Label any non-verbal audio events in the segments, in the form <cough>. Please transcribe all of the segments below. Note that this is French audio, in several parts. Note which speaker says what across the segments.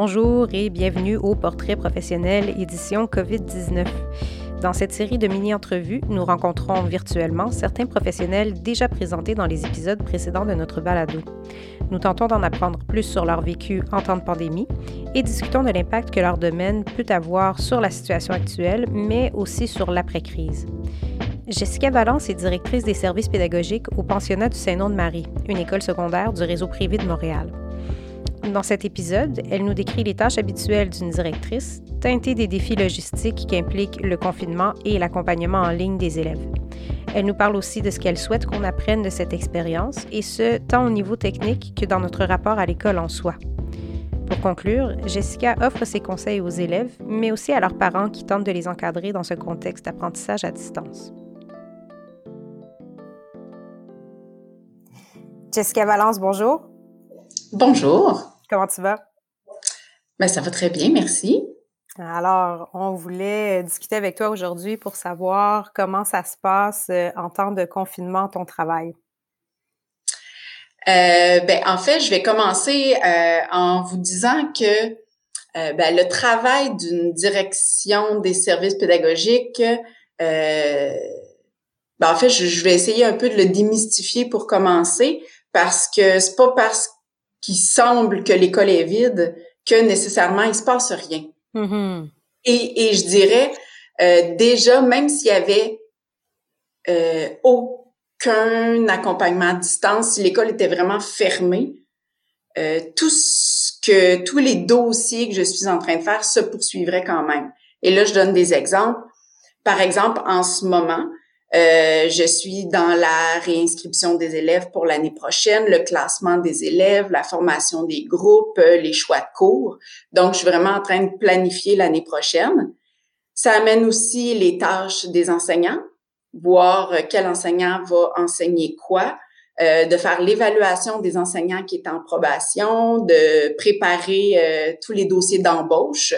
Speaker 1: Bonjour et bienvenue au Portrait professionnel édition COVID-19. Dans cette série de mini-entrevues, nous rencontrons virtuellement certains professionnels déjà présentés dans les épisodes précédents de notre balado. Nous tentons d'en apprendre plus sur leur vécu en temps de pandémie et discutons de l'impact que leur domaine peut avoir sur la situation actuelle, mais aussi sur l'après-crise. Jessica Valence est directrice des services pédagogiques au pensionnat du Saint-Nom de Marie, une école secondaire du réseau privé de Montréal. Dans cet épisode, elle nous décrit les tâches habituelles d'une directrice, teintées des défis logistiques qui impliquent le confinement et l'accompagnement en ligne des élèves. Elle nous parle aussi de ce qu'elle souhaite qu'on apprenne de cette expérience, et ce, tant au niveau technique que dans notre rapport à l'école en soi. Pour conclure, Jessica offre ses conseils aux élèves, mais aussi à leurs parents qui tentent de les encadrer dans ce contexte d'apprentissage à distance. Jessica Valence, bonjour.
Speaker 2: Bonjour.
Speaker 1: Comment tu vas?
Speaker 2: Ben, ça va très bien, merci.
Speaker 1: Alors, on voulait discuter avec toi aujourd'hui pour savoir comment ça se passe euh, en temps de confinement, ton travail.
Speaker 2: Euh, ben, en fait, je vais commencer euh, en vous disant que ben, le travail d'une direction des services pédagogiques, ben, en fait, je, je, vais essayer un peu de le démystifier pour commencer, parce que c'est pas parce qu'il semble que l'école est vide que nécessairement il se passe rien.
Speaker 1: Mm-hmm.
Speaker 2: et, et, je dirais euh, déjà, même s'il y avait euh, aucun accompagnement à distance, si l'école était vraiment fermée, euh, tout ce que tous les dossiers que je suis en train de faire se poursuivraient quand même. Et là, je donne des exemples. Par exemple, en ce moment, euh, je suis dans la réinscription des élèves pour l'année prochaine, le classement des élèves, la formation des groupes, euh, les choix de cours. Donc, je suis vraiment en train de planifier l'année prochaine. Ça amène aussi les tâches des enseignants, voir euh, quel enseignant va enseigner quoi, de faire l'évaluation des enseignants qui est en probation, de préparer tous les dossiers d'embauche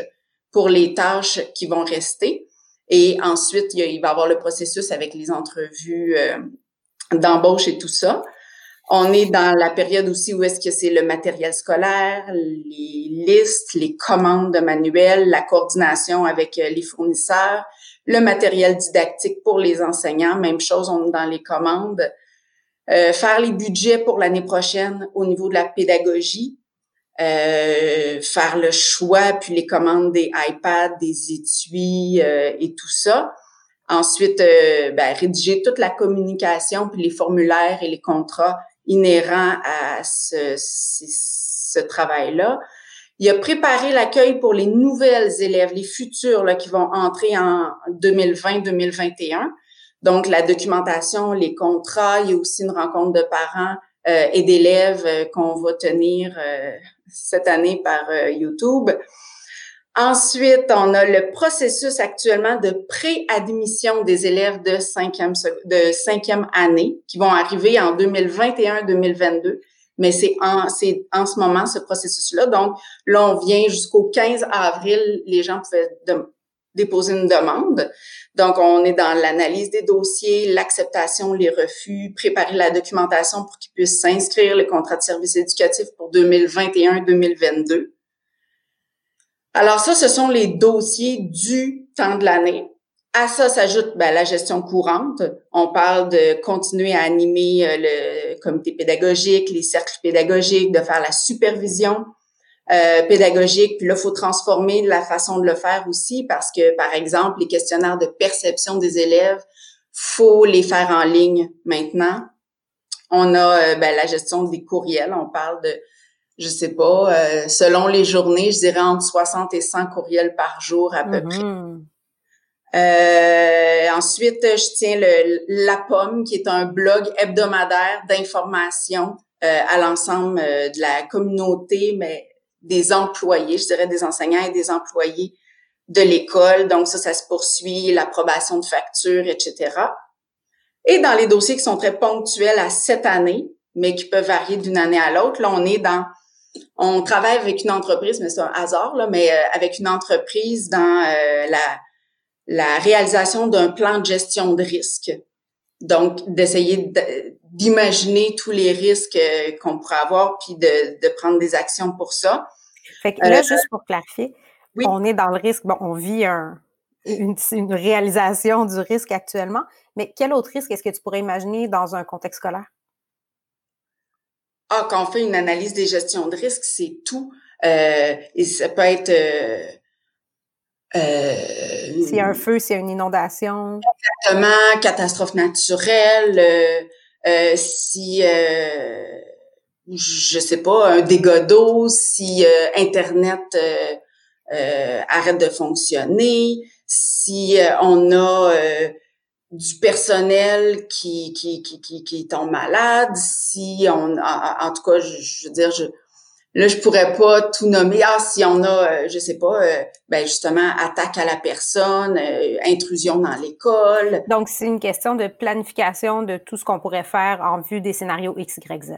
Speaker 2: pour les tâches qui vont rester. Et ensuite, il, va y avoir le processus avec les entrevues euh, d'embauche et tout ça. On est dans la période aussi où est-ce que c'est le matériel scolaire, les listes, les commandes de manuels, la coordination avec euh, les fournisseurs, le matériel didactique pour les enseignants, même chose, on est dans les commandes. Euh, faire les budgets pour l'année prochaine au niveau de la pédagogie, euh, faire le choix, puis les commandes des iPads, des étuis euh, et tout ça. Ensuite, euh, ben, rédiger toute la communication, puis les formulaires et les contrats inhérents à ce, ce, travail-là. Il a préparé l'accueil pour les nouvelles élèves, les futurs là, qui vont entrer en 2020-2021. Donc, la documentation, les contrats, il y a aussi une rencontre de parents et d'élèves euh, qu'on va tenir euh, cette année par YouTube. Ensuite, on a le processus actuellement de préadmission des élèves de cinquième, de cinquième année qui vont arriver en 2021-2022. Mais c'est en, c'est en ce moment ce processus-là. Donc, là, on vient jusqu'au 15 avril. Les gens pouvaient déposer une demande. Donc, on est dans l'analyse des dossiers, l'acceptation, les refus, préparer la documentation pour qu'ils puissent s'inscrire le contrat de service éducatif pour 2021-2022. Alors ça, ce sont les dossiers du temps de l'année. À ça s'ajoute ben, la gestion courante. On parle de continuer à animer euh, le comité pédagogique, les cercles pédagogiques, de faire la supervision, euh, pédagogique. Puis là, il faut transformer la façon de le faire aussi parce que, par exemple, les questionnaires de perception des élèves, faut les faire en ligne maintenant. On a euh, ben, la gestion des courriels. On parle de, je sais pas, euh, selon les journées, je dirais entre 60 et 100 courriels par jour à peu
Speaker 1: mm-hmm.
Speaker 2: près. ensuite, je tiens le, La Pomme, qui est un blog hebdomadaire d'information à l'ensemble de la communauté, mais des employés, je dirais des enseignants et des employés de l'école. Donc ça, ça se poursuit, l'approbation de factures, etc. Et dans les dossiers qui sont très ponctuels à cette année, mais qui peuvent varier d'une année à l'autre, là, on est dans, on travaille avec une entreprise, mais c'est un hasard, là, mais euh, avec une entreprise dans euh, la, la réalisation d'un plan de gestion de risque. Donc, d'essayer d'imaginer tous les risques euh, qu'on pourrait avoir, puis de, de, prendre des actions pour ça.
Speaker 1: Fait que là, juste pour clarifier, on est dans le risque, bon, on vit une, une, réalisation du risque actuellement, mais quel autre risque est-ce que tu pourrais imaginer dans un contexte scolaire?
Speaker 2: Ah, quand on fait une analyse des gestions de risque, c'est tout. Euh, et ça peut être... Euh,
Speaker 1: euh, s'il y a un feu, s'il y a une inondation.
Speaker 2: Exactement, catastrophe naturelle, euh, euh si, euh, je sais pas, un dégât d'eau, si Internet arrête de fonctionner, si on a du personnel qui, qui, qui, qui, qui tombe malade, si on, en, tout cas, je, veux dire, je, là, je pourrais pas tout nommer. Ah, si on a, euh, je sais pas, euh, ben justement, attaque à la personne, euh, intrusion dans l'école.
Speaker 1: Donc, c'est une question de planification de tout ce qu'on pourrait faire en vue des scénarios X, Y, Z.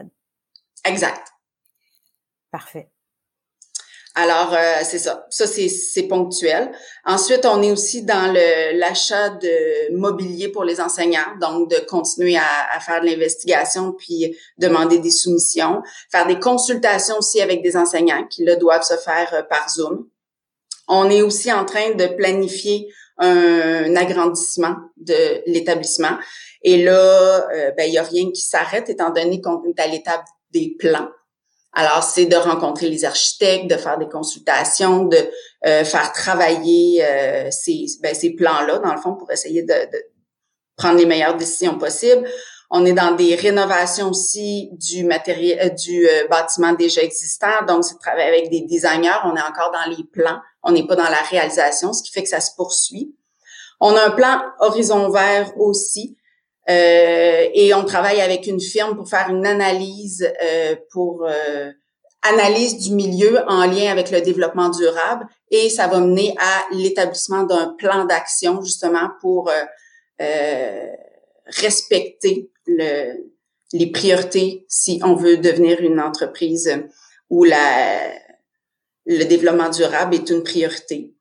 Speaker 2: Exact.
Speaker 1: Parfait.
Speaker 2: Alors, euh, c'est ça. Ça, c'est ponctuel. Ensuite, on est aussi dans l'achat de mobilier pour les enseignants, donc de continuer à, à faire de l'investigation puis demander des soumissions, faire des consultations aussi avec des enseignants qui, là, doivent se faire euh, par Zoom. On est aussi en train de planifier un agrandissement de l'établissement. Et là, euh, ben, il n'y a rien qui s'arrête étant donné qu'on est à l'étape des plans. Alors, c'est de rencontrer les architectes, de faire des consultations, de euh, faire travailler euh, ces, ben, ces plans-là, dans le fond, pour essayer de, de, prendre les meilleures décisions possibles. On est dans des rénovations aussi du matériel, euh, du bâtiment déjà existant. Donc, c'est de travailler avec des designers. On est encore dans les plans. On n'est pas dans la réalisation, ce qui fait que ça se poursuit. On a un plan horizon vert aussi, euh, et on travaille avec une firme pour faire une analyse euh, pour euh, analyse du milieu en lien avec le développement durable et ça va mener à l'établissement d'un plan d'action justement pour respecter le, les priorités si on veut devenir une entreprise où la, le développement durable est une priorité.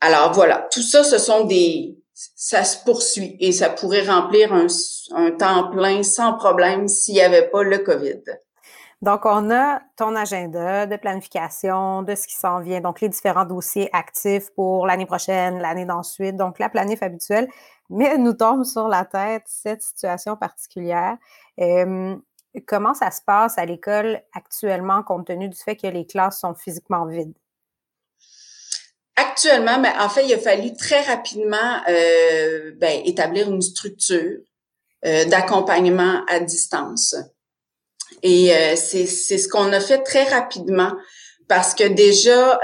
Speaker 2: Alors voilà, tout ça, ce sont des, ça se poursuit et ça pourrait remplir un, temps plein sans problème s'il n'y avait pas le COVID.
Speaker 1: Donc, on a ton agenda de planification, de ce qui s'en vient, donc les différents dossiers actifs pour l'année prochaine, l'année d'ensuite, donc la planif habituelle, mais nous tombe sur la tête cette situation particulière. comment ça se passe à l'école actuellement compte tenu du fait que les classes sont physiquement vides?
Speaker 2: Actuellement, mais en fait, il a fallu très rapidement euh, ben, établir une structure euh, d'accompagnement à distance. Et euh, c'est ce qu'on a fait très rapidement parce que déjà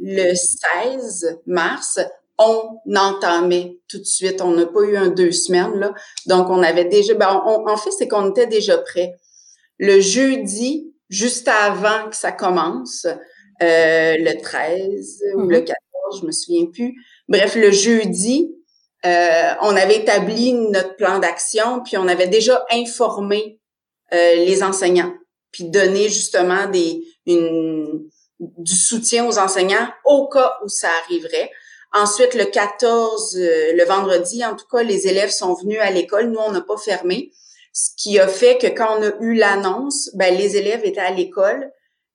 Speaker 2: le 16 mars, on entamait tout de suite. On n'a pas eu un deux semaines là, donc on avait déjà. Ben, en fait, c'est qu'on était déjà prêt. Le jeudi, juste avant que ça commence, euh, le 13 ou le 14, mm-hmm. je me souviens plus. Bref, le jeudi, euh, on avait établi notre plan d'action, puis on avait déjà informé euh, les enseignants, puis donné justement des une, du soutien aux enseignants au cas où ça arriverait. Ensuite, le 14, le vendredi, en tout cas, les élèves sont venus à l'école. Nous, on n'a pas fermé. Ce qui a fait que quand on a eu l'annonce, ben, les élèves étaient à l'école.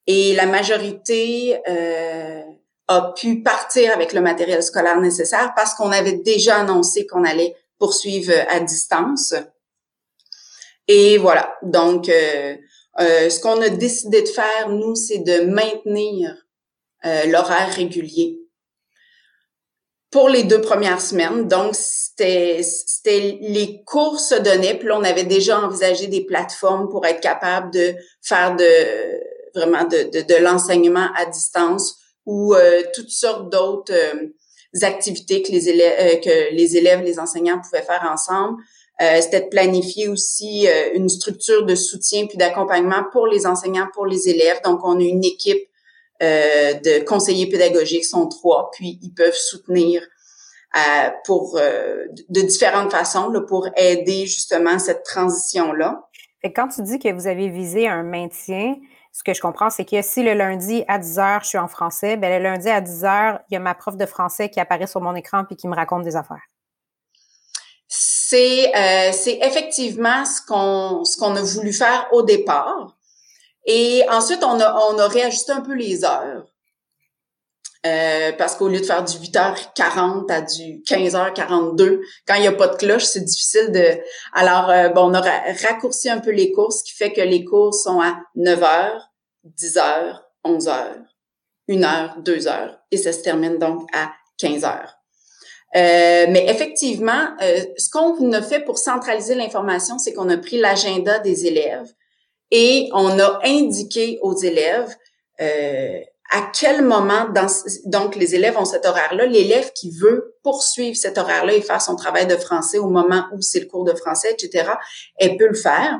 Speaker 2: Et la majorité euh, a pu partir avec le matériel scolaire nécessaire parce qu'on avait déjà annoncé qu'on allait poursuivre à distance. Et voilà. Donc, euh, euh, ce qu'on a décidé de faire, nous, c'est de maintenir l'horaire régulier pour les deux premières semaines. Donc, c'était, c'était les cours se donnaient, puis là, on avait déjà envisagé des plateformes pour être capable de faire de vraiment de, de, de l'enseignement à distance ou euh, toutes sortes d'autres euh, activités que les élèves, euh, que les élèves, les enseignants pouvaient faire ensemble. C'était de planifier aussi une structure de soutien puis d'accompagnement pour les enseignants, pour les élèves. Donc, on a une équipe de conseillers pédagogiques, sont trois, puis ils peuvent soutenir pour de différentes façons là, pour aider justement cette transition là.
Speaker 1: Et quand tu dis que vous avez visé un maintien, ce que je comprends, c'est que si le lundi à 10 heures, je suis en français, ben le lundi à 10 heures, il y a ma prof de français qui apparaît sur mon écran puis qui me raconte des affaires.
Speaker 2: C'est euh, c'est effectivement ce qu'on ce qu'on a voulu faire au départ. Et ensuite, on a, on a réajusté un peu les heures. Euh, parce qu'au lieu de faire du 8h40 à du 15h42, quand il n'y a pas de cloche, c'est difficile de... Alors, euh, bon, on a raccourci un peu les courses, ce qui fait que les courses sont à 9h, 10h, 11h, 1h, 2h, et ça se termine donc à 15h. Euh, mais effectivement, euh, ce qu'on a fait pour centraliser l'information, c'est qu'on a pris l'agenda des élèves et on a indiqué aux élèves à quel moment, dans, donc les élèves ont cet horaire-là. L'élève qui veut poursuivre cet horaire-là et faire son travail de français au moment où c'est le cours de français, etc., elle peut le faire.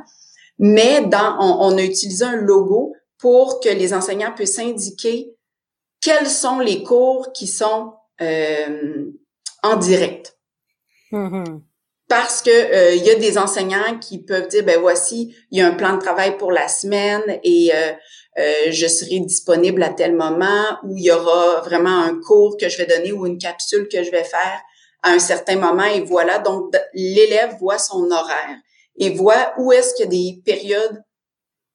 Speaker 2: Mais dans, on, on a utilisé un logo pour que les enseignants puissent indiquer quels sont les cours qui sont euh, en direct. Mm-hmm. Parce que euh, il y a des enseignants qui peuvent dire ben voici, il y a un plan de travail pour la semaine et euh, euh, je serai disponible à tel moment où il y aura vraiment un cours que je vais donner ou une capsule que je vais faire à un certain moment et voilà donc l'élève voit son horaire et voit où est-ce qu'il y a des périodes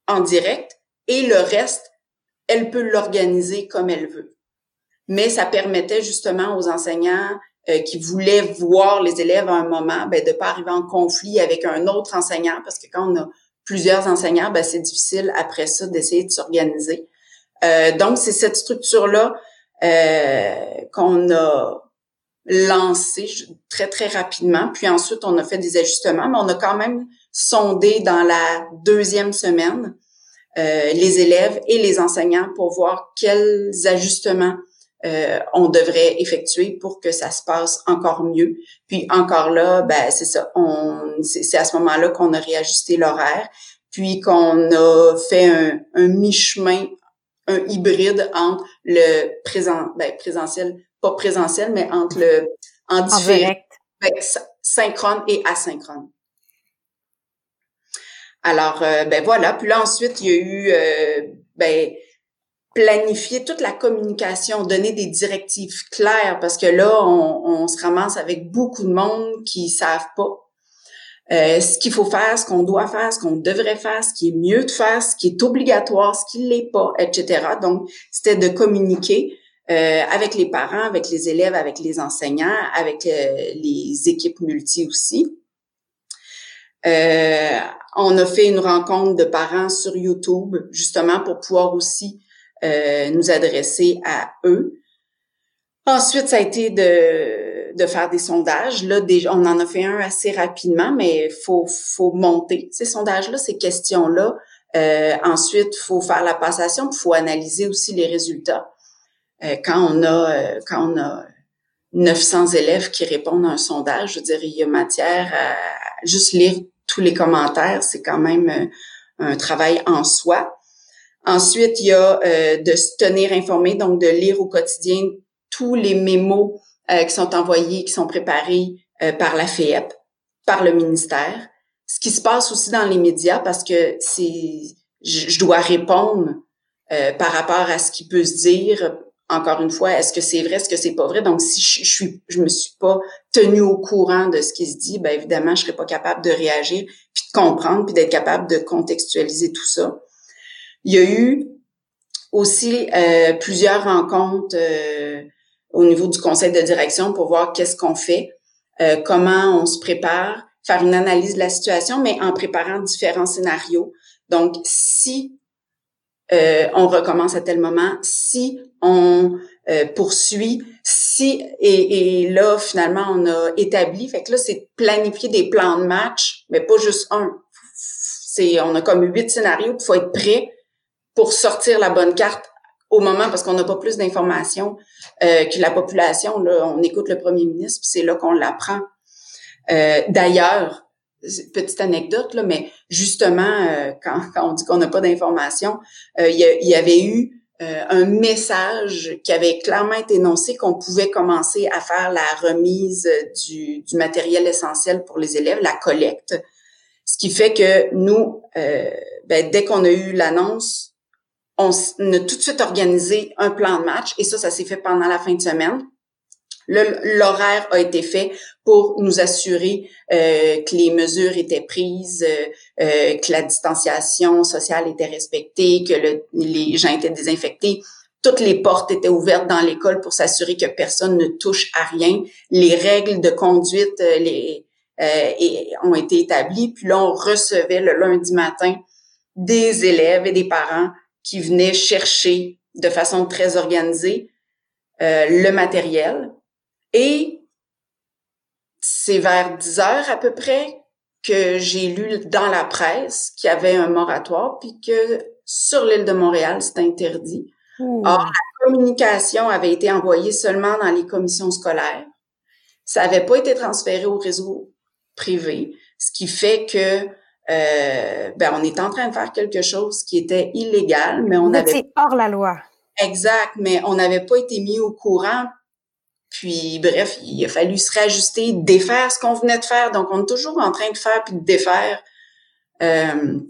Speaker 2: en direct et le reste elle peut l'organiser comme elle veut. Mais ça permettait justement aux enseignants euh, qui voulaient voir les élèves à un moment, ben, de pas arriver en conflit avec un autre enseignant, parce que quand on a plusieurs enseignants, ben, c'est difficile après ça d'essayer de s'organiser. Euh, donc, c'est cette structure-là euh, qu'on a lancée très, très rapidement. Puis ensuite, on a fait des ajustements, mais on a quand même sondé dans la deuxième semaine euh, les élèves et les enseignants pour voir quels ajustements euh, on devrait effectuer pour que ça se passe encore mieux. Puis encore là, ben c'est ça, on c'est à ce moment-là qu'on a réajusté l'horaire, puis qu'on a fait un, un mi-chemin, un hybride entre le présent, ben présentiel, pas présentiel, mais entre le
Speaker 1: en différé,
Speaker 2: ben, synchrone et asynchrone. Alors, euh, ben voilà. Puis là, ensuite, il y a eu, euh, ben, planifier toute la communication, donner des directives claires, parce que là, on, se ramasse avec beaucoup de monde qui savent pas euh, ce qu'il faut faire, ce qu'on doit faire, ce qu'on devrait faire, ce qui est mieux de faire, ce qui est obligatoire, ce qui l'est pas, etc. Donc, c'était de communiquer euh, avec les parents, avec les élèves, avec les enseignants, avec euh, les équipes multi aussi. on a fait une rencontre de parents sur YouTube, justement pour pouvoir aussi euh, nous adresser à eux. Ensuite, ça a été de, de faire des sondages. Là, déjà, on en a fait un assez rapidement, mais faut faut monter ces sondages-là, ces questions-là. Euh, ensuite, faut faire la passation, faut analyser aussi les résultats. Euh, quand on a euh, quand on a 900 élèves qui répondent à un sondage, je dire, il y a matière à juste lire tous les commentaires, c'est quand même euh, un travail en soi. Ensuite, il y a euh, de se tenir informé, donc de lire au quotidien tous les mémos euh, qui sont envoyés, qui sont préparés euh, par la FEP, par le ministère. Ce qui se passe aussi dans les médias, parce que c'est, je, dois répondre par rapport à ce qui peut se dire. Encore une fois, est-ce que c'est vrai, est-ce que c'est pas vrai? Donc, si je, je suis, je me suis pas tenue au courant de ce qui se dit, ben évidemment, je serais pas capable de réagir, puis de comprendre, puis d'être capable de contextualiser tout ça. Il y a eu aussi euh, plusieurs rencontres euh, au niveau du conseil de direction pour voir qu'est-ce qu'on fait, euh, comment on se prépare, faire une analyse de la situation, mais en préparant différents scénarios. Donc, si on recommence à tel moment, si on poursuit, si et, et, là finalement on a établi, fait que là c'est planifier des plans de match, mais pas juste un. C'est on a comme huit scénarios, il faut être prêt pour sortir la bonne carte au moment, parce qu'on n'a pas plus d'informations euh, que la population. Là, on écoute le premier ministre, puis c'est là qu'on l'apprend. Euh, D'ailleurs, petite anecdote, là, mais justement, euh, quand, quand, on dit qu'on n'a pas d'informations, euh, il y, avait eu un message qui avait clairement été énoncé qu'on pouvait commencer à faire la remise du, du, matériel essentiel pour les élèves, la collecte. Ce qui fait que nous, ben, dès qu'on a eu l'annonce, on a tout de suite organisé un plan de match et ça, ça s'est fait pendant la fin de semaine. L'horaire a été fait pour nous assurer euh, que les mesures étaient prises, euh, que la distanciation sociale était respectée, que le, les gens étaient désinfectés. Toutes les portes étaient ouvertes dans l'école pour s'assurer que personne ne touche à rien. Les règles de conduite les, ont été établies. Puis là, on recevait le lundi matin des élèves et des parents qui venaient chercher de façon très organisée euh, le matériel. Et c'est vers 10 heures à peu près que j'ai lu dans la presse qu'il y avait un moratoire, puis que sur l'île de Montréal, c'est interdit. Or, la communication avait été envoyée seulement dans les commissions scolaires. Ça n'avait pas été transféré au réseau privé, ce qui fait que euh, ben on est en train de faire quelque chose qui était illégal, mais on avait
Speaker 1: c'est hors la loi.
Speaker 2: Exact, mais on n'avait pas été mis au courant. Puis bref, il a fallu se réajuster, défaire ce qu'on venait de faire. Donc on est toujours en train de faire puis de défaire euh,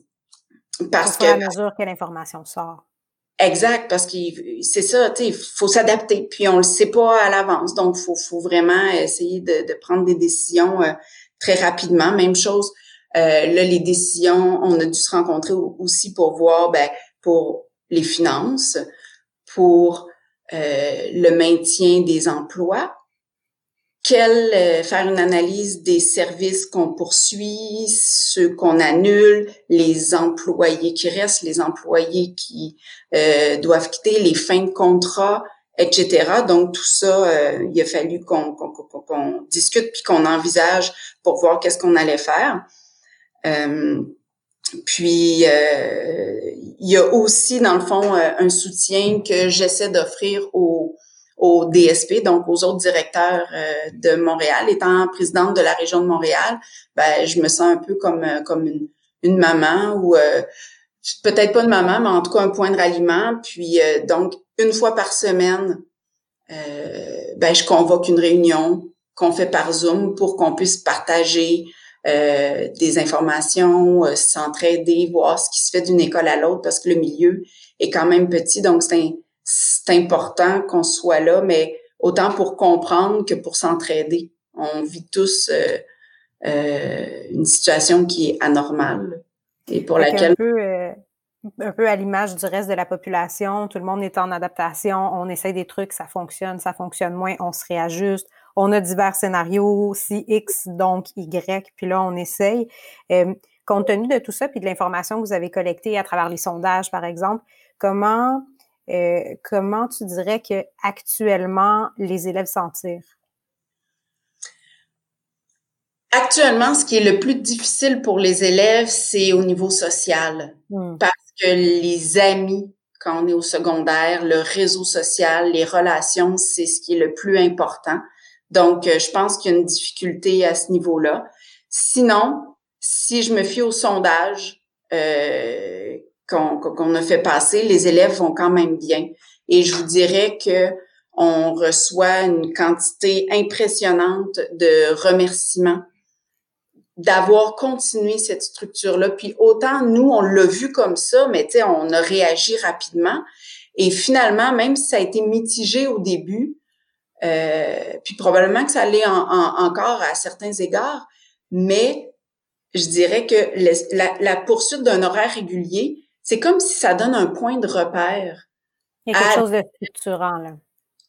Speaker 2: parce que
Speaker 1: à mesure que l'information sort.
Speaker 2: Exact, parce que c'est ça, tu sais, faut s'adapter, puis on le sait pas à l'avance, donc faut faut vraiment essayer de, de prendre des décisions euh, très rapidement. Même chose, là, les décisions, on a dû se rencontrer aussi pour voir, ben, pour les finances, pour euh, le maintien des emplois, euh, faire une analyse des services qu'on poursuit, ceux qu'on annule, les employés qui restent, les employés qui doivent quitter, les fins de contrat, etc. Donc tout ça, il a fallu qu'on discute puis qu'on envisage pour voir qu'est-ce qu'on allait faire. Euh, puis, euh, il y a aussi, dans le fond, euh, un soutien que j'essaie d'offrir aux DSP, donc aux autres directeurs de Montréal. Étant présidente de la région de Montréal, ben, je me sens un peu comme, comme une, une maman ou peut-être pas une maman, mais en tout cas un point de ralliement. Puis, donc, une fois par semaine, ben, je convoque une réunion qu'on fait par Zoom pour qu'on puisse partager euh, des informations, euh, s'entraider, voir ce qui se fait d'une école à l'autre parce que le milieu est quand même petit, donc c'est important qu'on soit là, mais autant pour comprendre que pour s'entraider. On vit tous euh, une situation qui est anormale et pour laquelle...
Speaker 1: Un peu, un peu à l'image du reste de la population, tout le monde est en adaptation, on essaye des trucs, ça fonctionne, ça fonctionne moins, on se réajuste, on a divers scénarios, si X, donc Y, puis là, on essaye. Euh, compte tenu de tout ça, puis de l'information que vous avez collectée à travers les sondages, par exemple, comment, euh, comment tu dirais que actuellement les élèves s'en tirent?
Speaker 2: Actuellement, ce qui est le plus difficile pour les élèves, c'est au niveau social. Hmm. Parce que les amis, quand on est au secondaire, le réseau social, les relations, c'est ce qui est le plus important. Donc, euh, je pense qu'il y a une difficulté à ce niveau-là. Sinon, si je me fie au sondage euh, qu'on a fait passer, les élèves vont quand même bien. Et je vous dirais que on reçoit une quantité impressionnante de remerciements d'avoir continué cette structure-là. Puis autant nous, on l'a vu comme ça, mais on a réagi rapidement. Et finalement, même si ça a été mitigé au début, euh, puis probablement que ça l'est encore à certains égards, mais je dirais que la, poursuite d'un horaire régulier, c'est comme si ça donne un point de repère.
Speaker 1: Il y a quelque chose de structurant, là.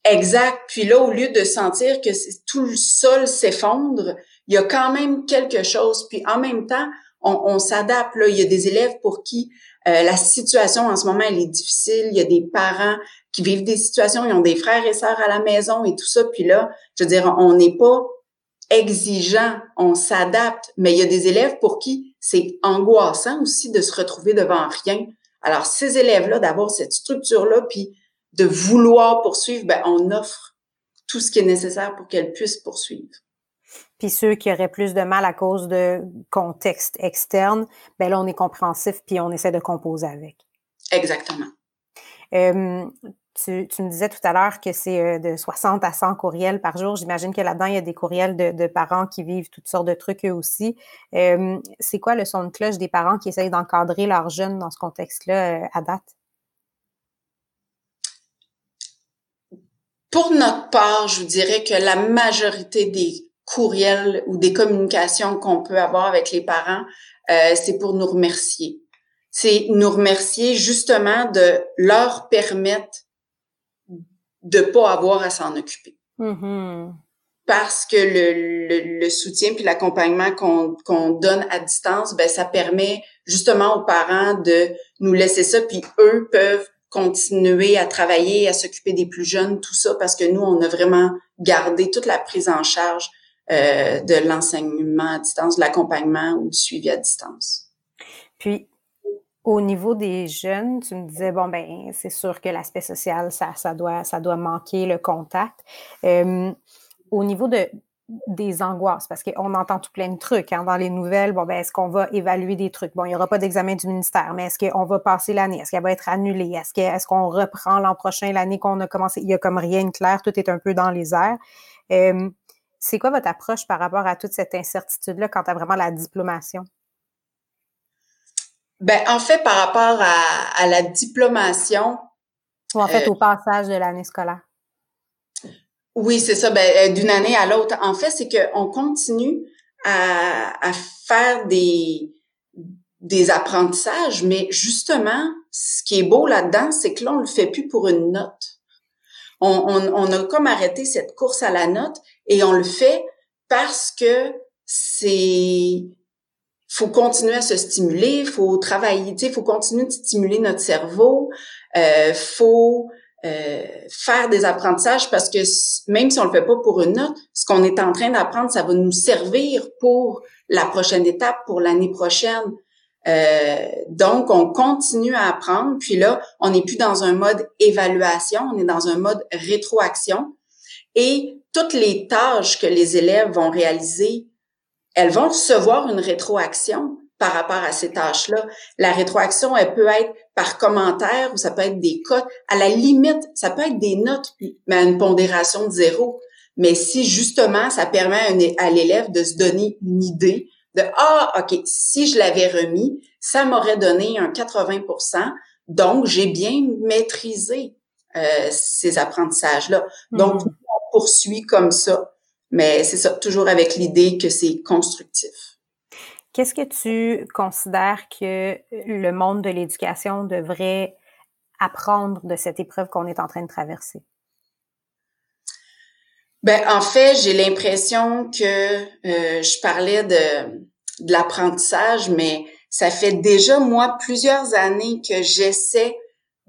Speaker 2: Exact. Puis là, au lieu de sentir que tout le sol s'effondre, il y a quand même quelque chose. Puis en même temps, on, on s'adapte. Là, il y a des élèves pour qui euh, la situation en ce moment, elle est difficile. Il y a des parents qui vivent des situations, ils ont des frères et sœurs à la maison et tout ça. Puis là, je veux dire, on n'est pas exigeant, on s'adapte. Mais il y a des élèves pour qui c'est angoissant aussi de se retrouver devant rien. Alors, ces élèves-là, d'avoir cette structure-là, puis de vouloir poursuivre, ben, on offre tout ce qui est nécessaire pour qu'elles puissent poursuivre.
Speaker 1: Puis ceux qui auraient plus de mal à cause de contexte externe, ben là, on est compréhensif puis on essaie de composer avec.
Speaker 2: Exactement.
Speaker 1: Euh, tu, me disais tout à l'heure que c'est euh, de 60 à 100 courriels par jour. J'imagine que là-dedans, il y a des courriels de, parents qui vivent toutes sortes de trucs eux aussi. Euh, c'est quoi le son de cloche des parents qui essayent d'encadrer leurs jeunes dans ce contexte-là à date?
Speaker 2: pour notre part, je vous dirais que la majorité des courriels ou des communications qu'on peut avoir avec les parents, euh, c'est pour nous remercier. C'est nous remercier justement de leur permettre de pas avoir à s'en occuper. Mm-hmm. Parce que le, le, soutien puis l'accompagnement qu'on qu'on donne à distance, ben ça permet justement aux parents de nous laisser ça, puis eux peuvent continuer à travailler, à s'occuper des plus jeunes, tout ça, parce que nous, on a vraiment gardé toute la prise en charge euh, de l'enseignement à distance, de l'accompagnement ou du suivi à distance.
Speaker 1: Puis, au niveau des jeunes, tu me disais bon ben c'est sûr que l'aspect social ça, ça doit ça doit manquer le contact. Euh, au niveau de des angoisses parce qu'on entend tout plein de trucs hein, dans les nouvelles. Bon, ben, est-ce qu'on va évaluer des trucs? Bon, il n'y aura pas d'examen du ministère, mais est-ce qu'on va passer l'année? Est-ce qu'elle va être annulée? Est-ce qu'on est qu'on reprend l'an prochain l'année qu'on a commencé? Il n'y a comme rien de clair, tout est un peu dans les airs. Euh, c'est quoi votre approche par rapport à toute cette incertitude-là quant à vraiment la diplomation?
Speaker 2: Ben, en fait, par rapport à, la diplomation.
Speaker 1: Ou en fait, euh, au passage de l'année scolaire?
Speaker 2: Oui, c'est ça. Ben, euh, d'une année à l'autre. En fait, c'est qu'on continue à, faire des, des apprentissages, mais justement, ce qui est beau là-dedans, c'est que là, on le fait plus pour une note. On, on, on, a comme arrêté cette course à la note et on le fait parce que c'est faut continuer à se stimuler, faut travailler, tu faut continuer de stimuler notre cerveau, euh, faut euh, faire des apprentissages parce que même si on le fait pas pour une note, ce qu'on est en train d'apprendre, ça va nous servir pour la prochaine étape, pour l'année prochaine. Euh, donc, on continue à apprendre. Puis là, on n'est plus dans un mode évaluation, on est dans un mode rétroaction. Et toutes les tâches que les élèves vont réaliser elles vont recevoir une rétroaction par rapport à ces tâches-là. La rétroaction, elle peut être par commentaire ou ça peut être des cotes. À la limite, ça peut être des notes, mais à une pondération de zéro. Mais si justement, ça permet à, l'élève de se donner une idée de ah ok si je l'avais remis ça m'aurait donné un 80% donc j'ai bien maîtrisé euh, ces apprentissages là donc on poursuit comme ça mais c'est ça, toujours avec l'idée que c'est constructif.
Speaker 1: Qu'est-ce que tu considères que le monde de l'éducation devrait apprendre de cette épreuve qu'on est en train de traverser?
Speaker 2: Ben, en fait, j'ai l'impression que euh, je parlais de, de l'apprentissage, mais ça fait déjà, moi, plusieurs années que j'essaie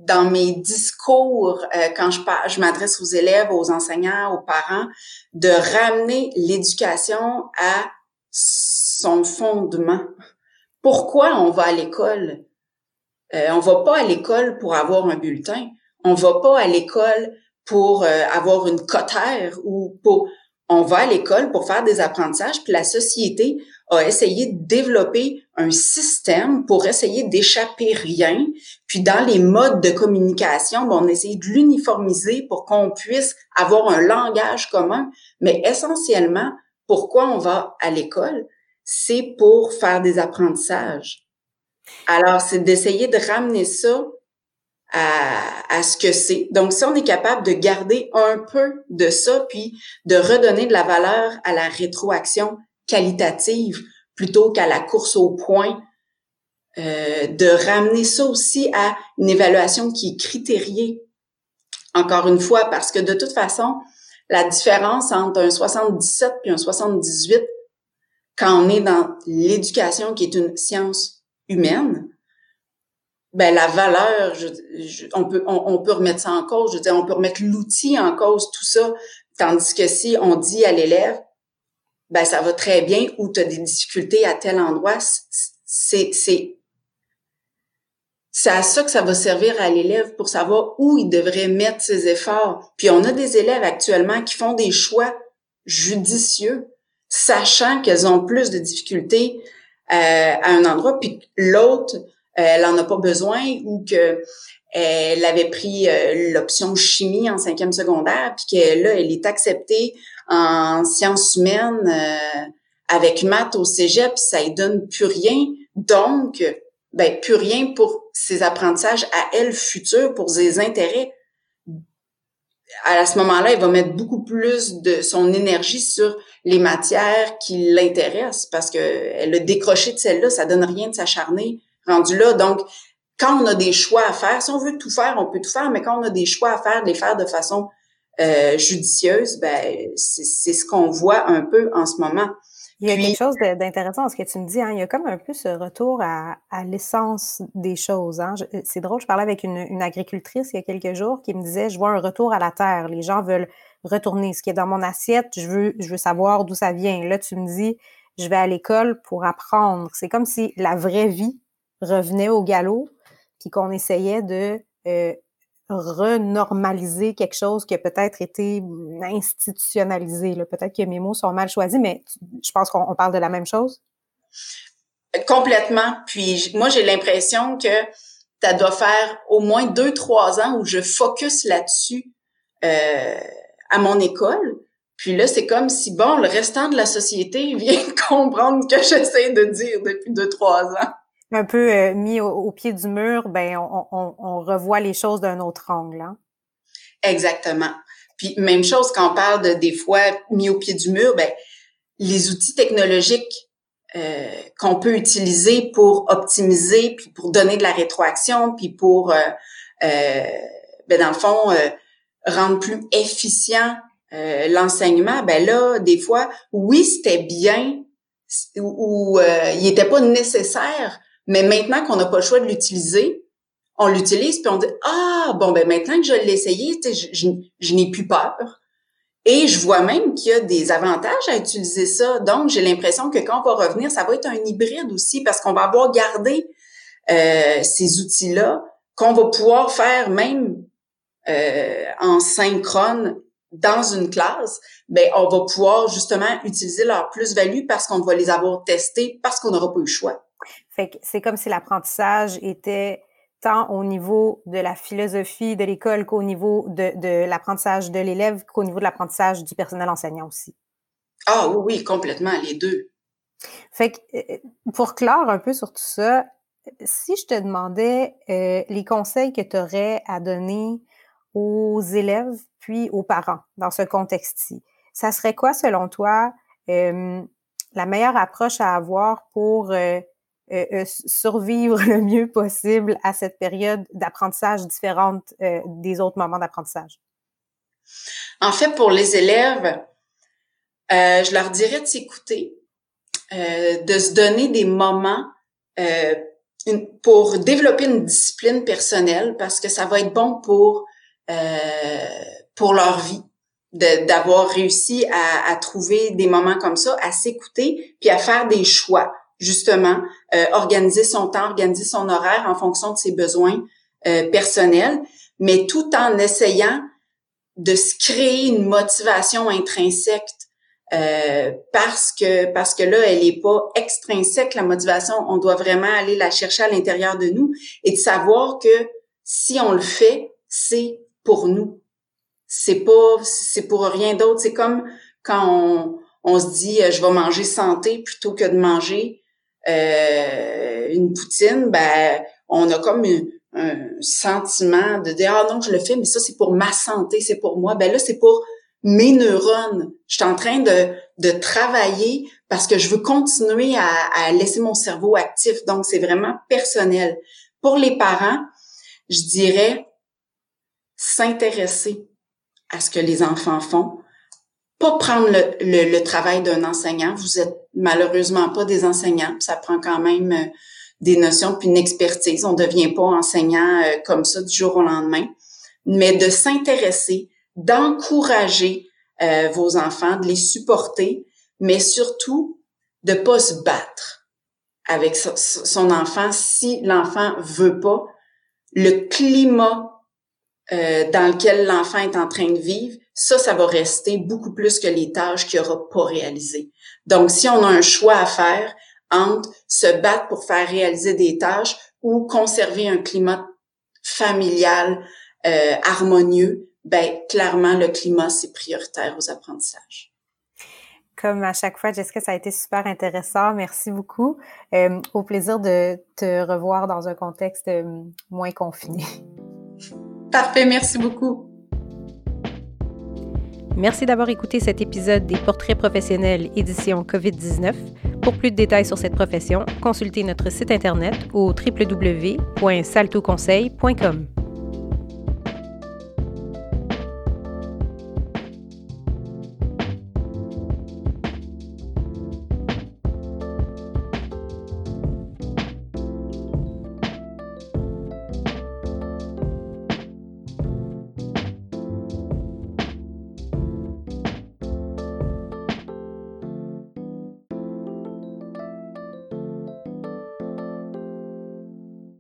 Speaker 2: dans mes discours, euh, quand je, je m'adresse aux élèves, aux enseignants, aux parents, de ramener l'éducation à son fondement. Pourquoi on va à l'école? Euh, on va pas à l'école pour avoir un bulletin. On va pas à l'école pour euh, avoir une cotère ou pour on va à l'école pour faire des apprentissages, puis la société a essayé de développer un système pour essayer d'échapper rien. Puis dans les modes de communication, on a essayé de l'uniformiser pour qu'on puisse avoir un langage commun. Mais essentiellement, pourquoi on va à l'école? C'est pour faire des apprentissages. Alors, c'est d'essayer de ramener ça à, ce que c'est. Donc, si on est capable de garder un peu de ça, puis de redonner de la valeur à la rétroaction qualitative plutôt qu'à la course au point, euh, de ramener ça aussi à une évaluation qui est critériée. Encore une fois, parce que de toute façon, la différence entre un 77 et un 78, quand on est dans l'éducation qui est une science humaine, ben la valeur, on peut on, peut remettre ça en cause. Je veux dire, on peut remettre l'outil en cause, tout ça. Tandis que si on dit à l'élève, ben ça va très bien ou tu as des difficultés à tel endroit, c'est c'est c'est à ça que ça va servir à l'élève pour savoir où il devrait mettre ses efforts. Puis on a des élèves actuellement qui font des choix judicieux, sachant qu'elles ont plus de difficultés euh, à un endroit, puis l'autre elle en a pas besoin ou que elle avait pris euh, l'option chimie en cinquième secondaire, puis que là, elle est acceptée en sciences humaines euh, avec maths au cégep, ça ne donne plus rien. Donc, ben, plus rien pour ses apprentissages à elle futurs, pour ses intérêts. à ce moment-là, il va mettre beaucoup plus de son énergie sur les matières qui l'intéressent parce que elle a décroché de celle-là, ça donne rien de s'acharner rendu là. Donc, quand on a des choix à faire, si on veut tout faire, on peut tout faire, mais quand on a des choix à faire, les faire de façon euh, judicieuse, ben c'est ce qu'on voit un peu en ce moment.
Speaker 1: Il y a quelque chose d'intéressant dans ce que tu me dis. Hein. Il y a comme un peu ce retour à, à l'essence des choses. Hein. C'est drôle, je parlais avec une, une, agricultrice il y a quelques jours qui me disait, je vois un retour à la terre. Les gens veulent retourner. Ce qui est dans mon assiette, je veux, je veux savoir d'où ça vient. Là, tu me dis, je vais à l'école pour apprendre. C'est comme si la vraie vie revenait au galop, puis qu'on essayait de euh, renormaliser quelque chose qui a peut-être été institutionnalisé. Peut-être que mes mots sont mal choisis, mais je pense qu'on parle de la même chose?
Speaker 2: Complètement. Puis moi, j'ai l'impression que ça doit faire au moins deux, trois ans où je focus là-dessus euh, à mon école. Puis là, c'est comme si, bon, le restant de la société <laughs> vient comprendre que j'essaie de dire depuis deux, trois ans
Speaker 1: un peu euh, mis au, pied du mur, ben on, on, on revoit les choses d'un autre angle. Hein?
Speaker 2: Exactement. Puis même chose quand on parle de des fois mis au pied du mur, ben les outils technologiques euh, qu'on peut utiliser pour optimiser, puis pour donner de la rétroaction, puis pour euh, euh ben dans le fond rendre plus efficient l'enseignement, ben là des fois oui c'était bien ou il n'était pas nécessaire, mais maintenant qu'on n'a pas le choix de l'utiliser, on l'utilise puis on dit ah bon ben maintenant que je l'ai essayé, je, je, je n'ai plus peur. Et je vois même qu'il y a des avantages à utiliser ça. Donc j'ai l'impression que quand on va revenir, ça va être un hybride aussi parce qu'on va avoir gardé euh, ces outils-là qu'on va pouvoir faire même euh, en synchrone dans une classe, ben on va pouvoir justement utiliser leur plus-value parce qu'on va les avoir testés parce qu'on n'aura pas eu le choix.
Speaker 1: Fait que c'est comme si l'apprentissage était tant au niveau de la philosophie de l'école qu'au niveau de, l'apprentissage de l'élève qu'au niveau de l'apprentissage du personnel enseignant aussi.
Speaker 2: Ah oui, oui, complètement, les deux.
Speaker 1: Fait que euh, pour clore un peu sur tout ça, si je te demandais euh, les conseils que tu aurais à donner aux élèves puis aux parents dans ce contexte-ci, ça serait quoi selon toi euh, la meilleure approche à avoir pour euh, euh, euh, survivre <laughs> le mieux possible à cette période d'apprentissage différente euh, des autres moments d'apprentissage?
Speaker 2: En fait, pour les élèves, je leur dirais de s'écouter, de se donner des moments pour développer une discipline personnelle parce que ça va être bon pour pour leur vie d'avoir réussi à, à, trouver des moments comme ça, à s'écouter, puis à faire des choix justement, euh, organiser son temps, organiser son horaire en fonction de ses besoins euh, personnels, mais tout en essayant de se créer une motivation intrinsèque euh, parce que parce que là elle est pas extrinsèque la motivation. On doit vraiment aller la chercher à l'intérieur de nous et de savoir que si on le fait c'est pour nous. C'est pas c'est pour rien d'autre. C'est comme quand on, on se dit je vais manger santé plutôt que de manger euh, une poutine, ben on a comme un, sentiment de dire ah non je le fais mais ça c'est pour ma santé, c'est pour moi. Ben là c'est pour mes neurones. Je suis en train de, de travailler parce que je veux continuer à, à laisser mon cerveau actif. Donc, c'est vraiment personnel. Pour les parents, je dirais s'intéresser à ce que les enfants font, pas prendre le, travail d'un enseignant. Vous êtes malheureusement pas des enseignants. Ça prend quand même euh, des notions puis une expertise. On devient pas enseignant euh, comme ça du jour au lendemain. Mais de s'intéresser, d'encourager euh, vos enfants, de les supporter, mais surtout de pas se battre avec son enfant si l'enfant veut pas. Le climat dans lequel l'enfant est en train de vivre, ça, ça va rester beaucoup plus que les tâches qu'il n'aura pas réalisées. Donc, si on a un choix à faire entre se battre pour faire réaliser des tâches ou conserver un climat familial euh, harmonieux, ben clairement le climat c'est prioritaire aux apprentissages.
Speaker 1: Comme à chaque fois, Jessica, ça a été super intéressant. Merci beaucoup. Euh, au plaisir de te revoir dans un contexte euh, moins confiné.
Speaker 2: Parfait, merci beaucoup.
Speaker 1: Merci d'avoir écouté cet épisode des Portraits professionnels édition COVID-19. Pour plus de détails sur cette profession, consultez notre site internet au www.saltoconseil.com.